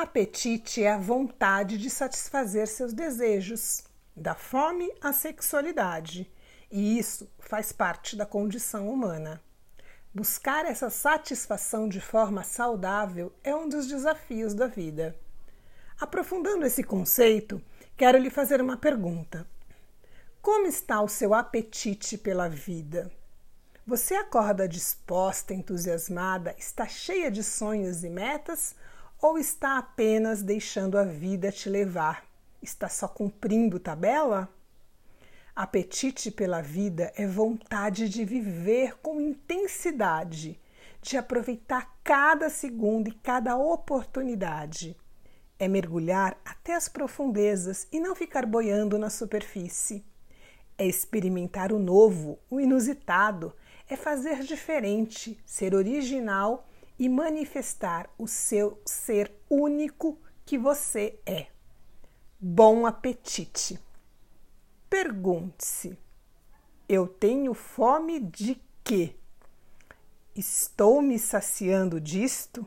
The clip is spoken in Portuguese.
Apetite é a vontade de satisfazer seus desejos, da fome à sexualidade, e isso faz parte da condição humana. Buscar essa satisfação de forma saudável é um dos desafios da vida. Aprofundando esse conceito, quero lhe fazer uma pergunta. Como está o seu apetite pela vida? Você acorda disposta, entusiasmada, está cheia de sonhos e metas ou está apenas deixando a vida te levar? Está só cumprindo tabela? Apetite pela vida é vontade de viver com intensidade, de aproveitar cada segundo e cada oportunidade. É mergulhar até as profundezas e não ficar boiando na superfície. É experimentar o novo, o inusitado, é fazer diferente, ser original e manifestar o seu ser único que você é. Bom apetite! Pergunte-se: eu tenho fome de quê? Estou me saciando disto?